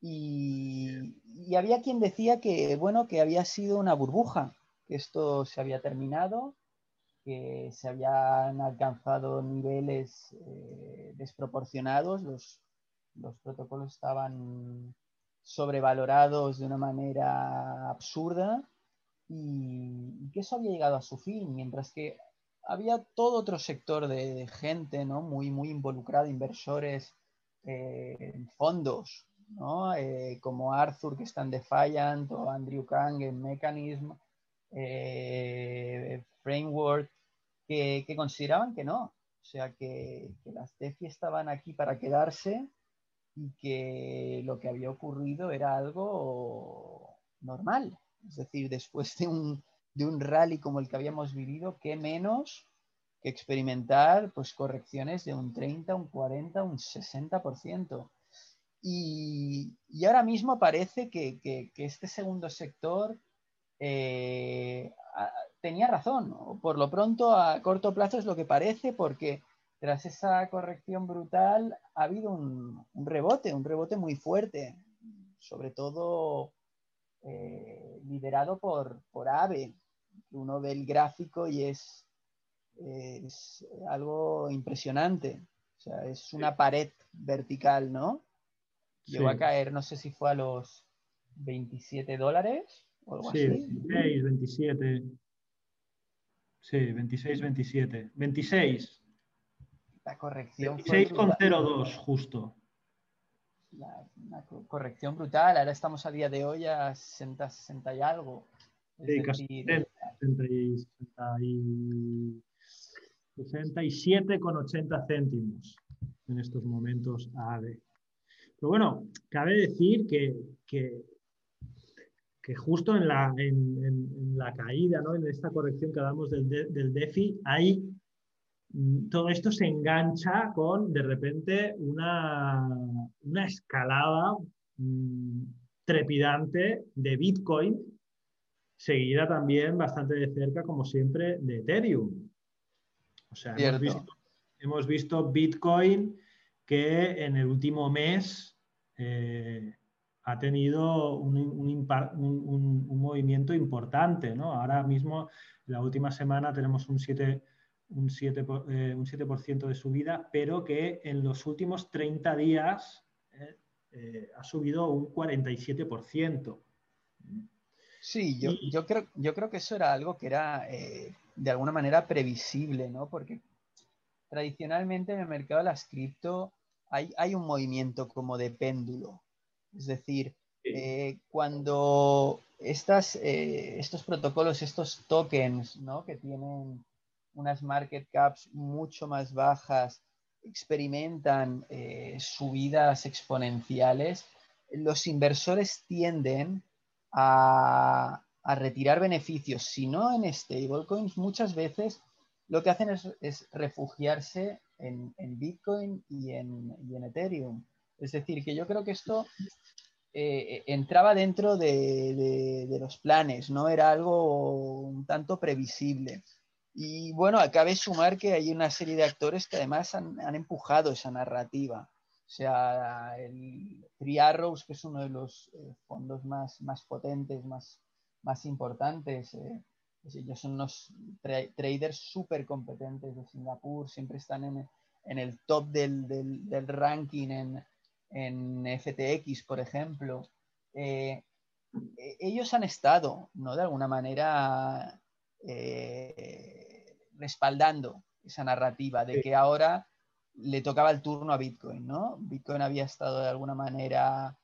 Y, había quien decía que, bueno, que había sido una burbuja, que esto se había terminado, que se habían alcanzado niveles eh, desproporcionados, los, los protocolos estaban sobrevalorados de una manera absurda y, que eso había llegado a su fin, mientras que había todo otro sector de, gente ¿no? muy, muy involucrado, inversores, fondos, ¿no? Eh, como Arthur que está en Defiant o Andrew Kang en Mechanism, eh, Framework, que, consideraban que no, o sea que, las DeFi estaban aquí para quedarse y que lo que había ocurrido era algo normal, es decir, después de un, rally como el que habíamos vivido, ¿qué menos experimentar pues, correcciones de un 30, un 40, un 60%? Y, y ahora mismo parece que, este segundo sector eh, tenía razón, por lo pronto a corto plazo es lo que parece, porque tras esa corrección brutal ha habido un, un rebote, un rebote muy fuerte, sobre todo eh, liderado por, por AVE. Uno ve el gráfico y es, es algo impresionante. O sea, es una pared vertical, ¿no? Llegó a caer, no sé si fue a los 27 dólares o algo sí, 26, 27. Sí, 26, 27. 26. La corrección 26,02 justo una corrección brutal. Ahora estamos a día de hoy a 60, 60 y algo. sí, casi 67,80 céntimos en estos momentos AD. Pero bueno, cabe decir que, que, justo en la, en, la caída, ¿no? en esta corrección que damos del, del DEFI, hay Mm, todo esto se engancha con de repente una, escalada mm, trepidante de Bitcoin, seguida también bastante de cerca, como siempre, de Ethereum. O sea, hemos visto, Bitcoin que en el último mes eh, ha tenido un, un, movimiento importante. ¿no? Ahora mismo, la última semana, tenemos un 7 un 7%, eh, un 7 de subida, pero que en los últimos 30 días eh, eh, ha subido un 47%. Sí, yo, yo, creo, yo creo que eso era algo que era de alguna manera previsible, ¿no? Porque tradicionalmente en el mercado de las cripto hay, hay un movimiento como de péndulo. Es decir, cuando estas, estos protocolos, estos tokens, ¿no? Que tienen unas market caps mucho más bajas experimentan eh, subidas exponenciales, los inversores tienden a, retirar beneficios, si no en stablecoins, muchas veces lo que hacen es, refugiarse en, Bitcoin y en, Ethereum. Es decir, que yo creo que esto eh, entraba dentro de, de, los planes, ¿no? Era algo un tanto previsible. Y bueno, acabe sumar que hay una serie de actores que además han, empujado esa narrativa. O sea, el Three Arrows, que es uno de los eh, fondos más, más potentes, más, más importantes. Eh, ellos son unos traders súper competentes de Singapur, siempre están en, en el top del, del, del ranking en, en, FTX, por ejemplo. Eh, ellos han estado, ¿no? De alguna manera respaldando esa narrativa de que ahora le tocaba el turno a Bitcoin, ¿no? Bitcoin había estado de alguna manera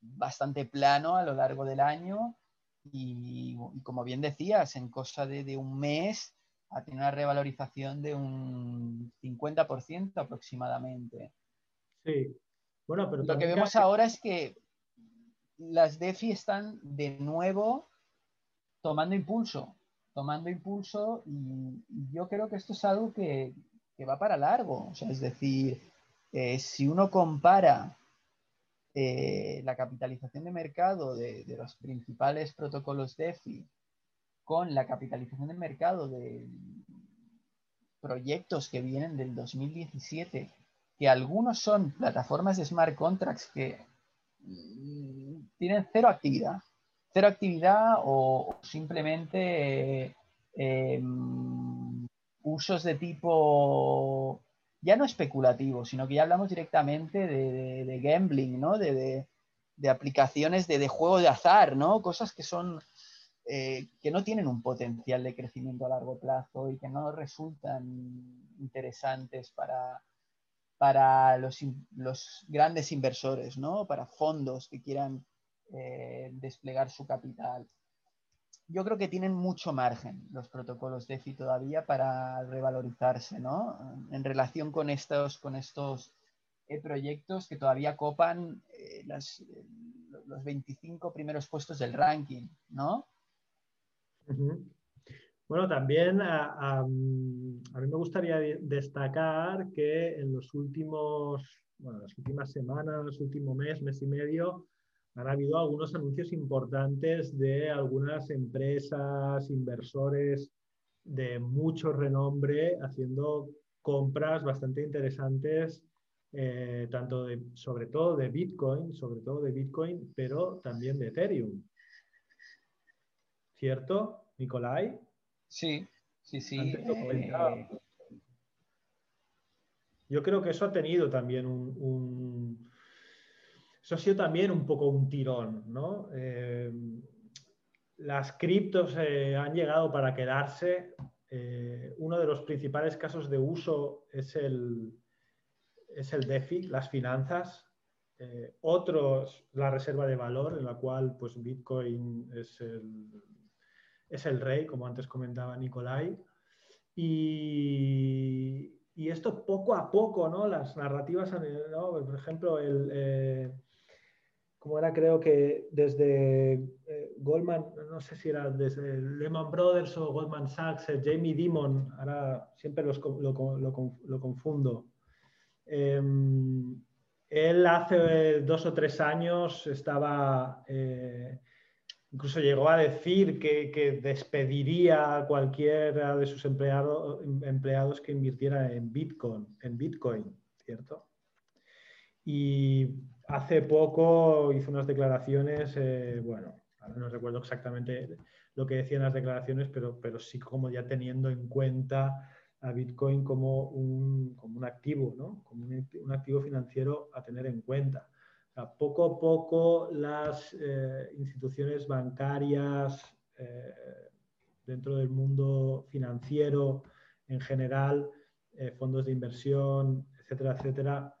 bastante plano a lo largo del año y, como bien decías, en cosa de, un mes ha tenido una revalorización de un 50% aproximadamente. Sí. Bueno, pero lo que vemos ahora es que las DeFi están de nuevo tomando impulso, tomando impulso y yo creo que esto es algo que, va para largo. O sea, es decir, eh, si uno compara eh, la capitalización de mercado de, los principales protocolos DeFi con la capitalización de mercado de proyectos que vienen del 2017, que algunos son plataformas de smart contracts que mm, tienen cero actividad, cero actividad o, simplemente eh, usos de tipo ya no especulativo, sino que ya hablamos directamente de, gambling, ¿no? De, aplicaciones de, juego de azar, ¿no? Cosas que son eh, que no tienen un potencial de crecimiento a largo plazo y que no resultan interesantes para, para los, grandes inversores, ¿no? Para fondos que quieran eh, desplegar su capital yo creo que tienen mucho margen los protocolos DeFi todavía para revalorizarse, ¿no? En relación con estos, con estos eh, proyectos que todavía copan eh, los 25 primeros puestos del ranking, ¿no? Bueno, también a, a, mí me gustaría destacar que en los últimos, bueno, las últimas semanas, último mes, mes y medio, han habido algunos anuncios importantes de algunas empresas, inversores de mucho renombre haciendo compras bastante interesantes, eh, tanto de, sobre todo de Bitcoin, sobre todo de Bitcoin, pero también de Ethereum. ¿Cierto, Nicolai? Sí, sí, sí. Eh, Yo creo que eso ha tenido también un eso ha sido también un poco un tirón, ¿no? Eh, las criptos eh, han llegado para quedarse. Eh, uno de los principales casos de uso es el, es el DeFi, las finanzas. otros, la reserva de valor, en la cual pues, Bitcoin es el, es el rey, como antes comentaba Nicolai. Y, esto poco a poco, ¿no? Las narrativas, por ejemplo, el, como era creo que desde eh, Goldman, no sé si era desde Lehman Brothers o Goldman Sachs, eh, Jamie Dimon, ahora siempre los, lo, confundo. Em, él hace dos o tres años estaba, eh, incluso llegó a decir que, despediría a cualquiera de sus empleado, empleados que invirtiera en Bitcoin, en Bitcoin, ¿cierto? Y hace poco hizo unas declaraciones, eh, bueno, no recuerdo exactamente lo que decían las declaraciones, pero, pero sí como ya teniendo en cuenta a Bitcoin como un, como un activo, ¿no? como un, activo financiero a tener en cuenta. poco a poco las eh, instituciones bancarias eh, dentro del mundo financiero en general, fondos de inversión, etcétera, etcétera,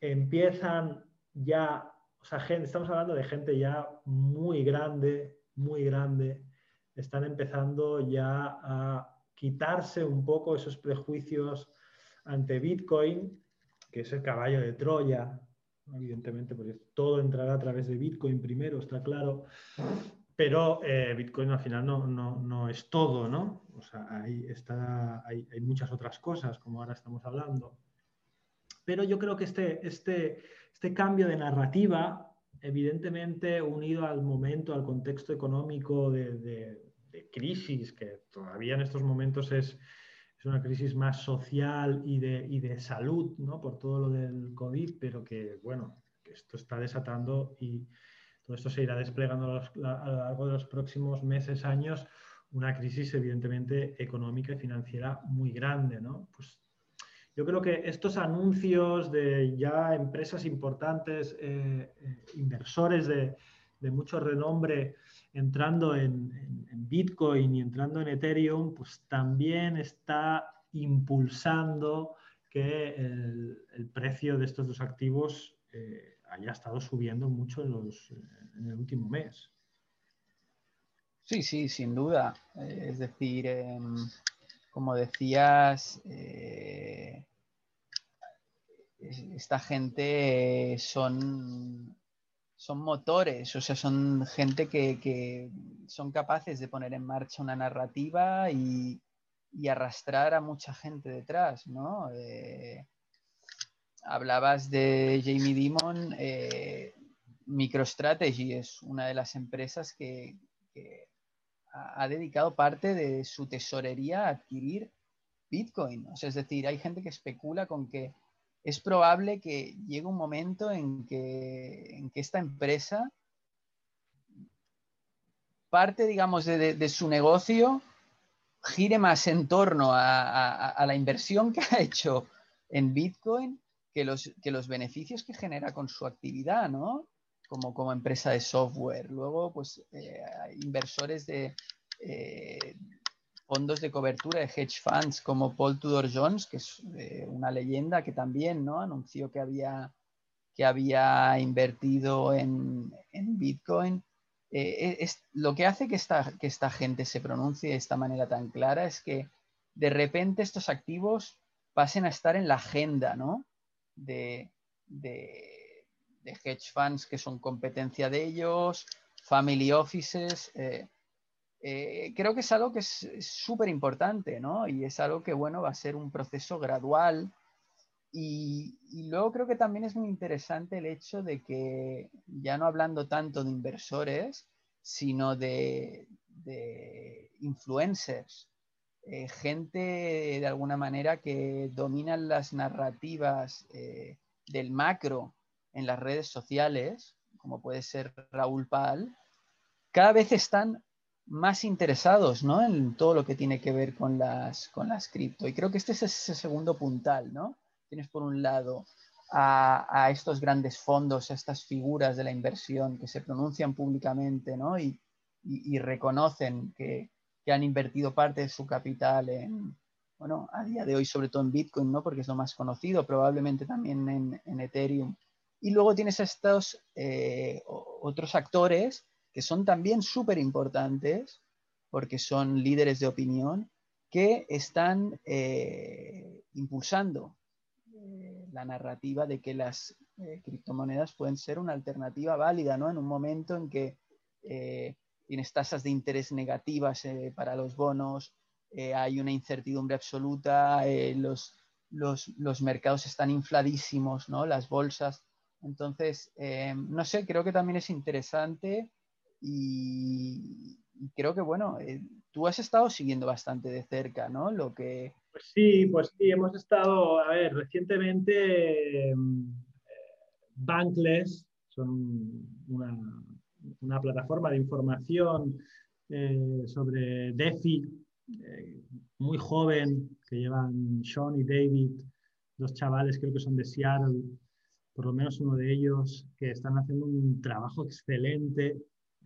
empiezan ya, o sea, gente, estamos hablando de gente ya muy grande, muy grande, están empezando ya a quitarse un poco esos prejuicios ante Bitcoin, que es el caballo de Troya, evidentemente, porque todo entrará a través de Bitcoin primero, está claro, pero eh, Bitcoin al final no, no, es todo, ¿no? O sea, ahí está, hay, hay, muchas otras cosas, como ahora estamos hablando. Pero yo creo que este, este, este cambio de narrativa, evidentemente unido al momento, al contexto económico de, crisis, que todavía en estos momentos es, una crisis más social y de, de salud, ¿no? por todo lo del COVID, pero que, bueno, esto está desatando y todo esto se irá desplegando a, lo largo de los próximos meses, años, una crisis evidentemente económica y financiera muy grande, ¿no? Pues yo creo que estos anuncios de ya empresas importantes, eh, eh, inversores de, mucho renombre entrando en, Bitcoin y entrando en Ethereum, pues también está impulsando que el, precio de estos dos activos eh, haya estado subiendo mucho en, en, el último mes. Sí, sí, sin duda. es decir, em, como decías, eh, esta gente son, son motores, o sea, son gente que, son capaces de poner en marcha una narrativa y, arrastrar a mucha gente detrás, ¿no? Eh, hablabas de Jamie Dimon, eh, MicroStrategy es una de las empresas que, que ha dedicado parte de su tesorería a adquirir Bitcoin. Es decir, hay gente que especula con que es probable que llegue un momento en que, en que esta empresa parte, digamos, de, su negocio gire más en torno a, la inversión que ha hecho en Bitcoin que los, que los beneficios que genera con su actividad, ¿no? Como, como empresa de software. Luego, pues, eh, inversores de, eh, fondos de cobertura de hedge funds como Paul Tudor Jones, que es eh, una leyenda que también ¿no? anunció que había, que había invertido en, Bitcoin. Eh, es, lo que hace que esta, que esta gente se pronuncie de esta manera tan clara es que de repente estos activos pasen a estar en la agenda de, de, hedge funds que son competencia de ellos, family offices. Eh, eh, creo que es algo que es súper importante, ¿no? Y es algo que, bueno, va a ser un proceso gradual. Y, luego creo que también es muy interesante el hecho de que, ya no hablando tanto de inversores, sino de, influencers, eh, gente de alguna manera que dominan las narrativas del macro en las redes sociales, como puede ser Raúl Pal, cada vez están más interesados ¿no? en todo lo que tiene que ver con las, con las cripto. Y creo que este es ese segundo puntal, ¿no? Tienes por un lado a, estos grandes fondos, a estas figuras de la inversión que se pronuncian públicamente ¿no? y, reconocen que, han invertido parte de su capital en, bueno, a día de hoy sobre todo en Bitcoin, ¿no? porque es lo más conocido, probablemente también en, Ethereum. Y luego tienes estos eh, otros actores que son también súper importantes porque son líderes de opinión que están eh, impulsando eh, la narrativa de que las criptomonedas pueden ser una alternativa válida, ¿no? En un momento en que tienes tasas de interés negativas para los bonos, hay una incertidumbre absoluta, los, los, los, mercados están infladísimos, ¿no? Las bolsas. Entonces, no sé, creo que también es interesante y, creo que, bueno, eh, tú has estado siguiendo bastante de cerca, ¿no? Lo que... Pues sí, pues sí, hemos estado, a ver, recientemente em, Bankless, son una, plataforma de información eh, sobre DeFi, eh, muy joven, que llevan Sean y David, dos chavales, creo que son de Seattle, por lo menos uno de ellos, que están haciendo un trabajo excelente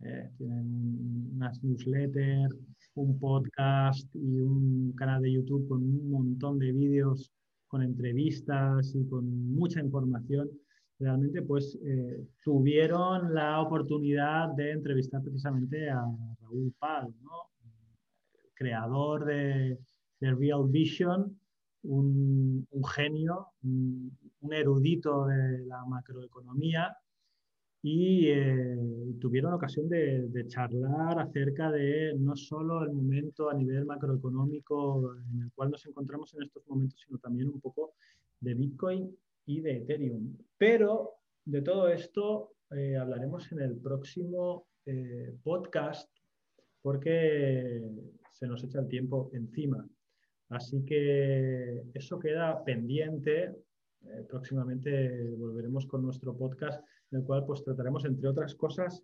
eh, tienen unas newsletters, un podcast y un canal de YouTube con un montón de vídeos, con entrevistas y con mucha información. Realmente, pues, eh, tuvieron la oportunidad de entrevistar precisamente a Raúl Pal, creador de, Real Vision, un, genio, erudito de la macroeconomía y eh, tuvieron ocasión de, charlar acerca de no solo el momento a nivel macroeconómico en el cual nos encontramos en estos momentos, sino también un poco de Bitcoin y de Ethereum. Pero de todo esto eh, hablaremos en el próximo eh, podcast porque se nos echa el tiempo encima. Así que eso queda pendiente eh, próximamente volveremos con nuestro podcast, en el cual pues trataremos, entre otras cosas,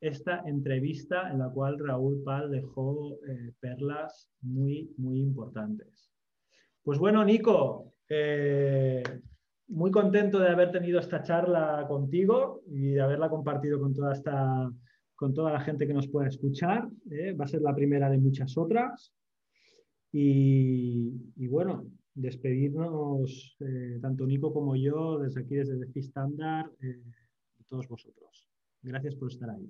esta entrevista en la cual Raúl Pal dejó eh, perlas muy, muy importantes. Pues bueno, Nico, eh, muy contento de haber tenido esta charla contigo y de haberla compartido con toda esta con toda la gente que nos pueda escuchar. Va a ser la primera de muchas otras. Y, bueno, despedirnos, tanto Nico como yo, desde aquí, desde Defi Standard, todos vosotros. Gracias por estar ahí.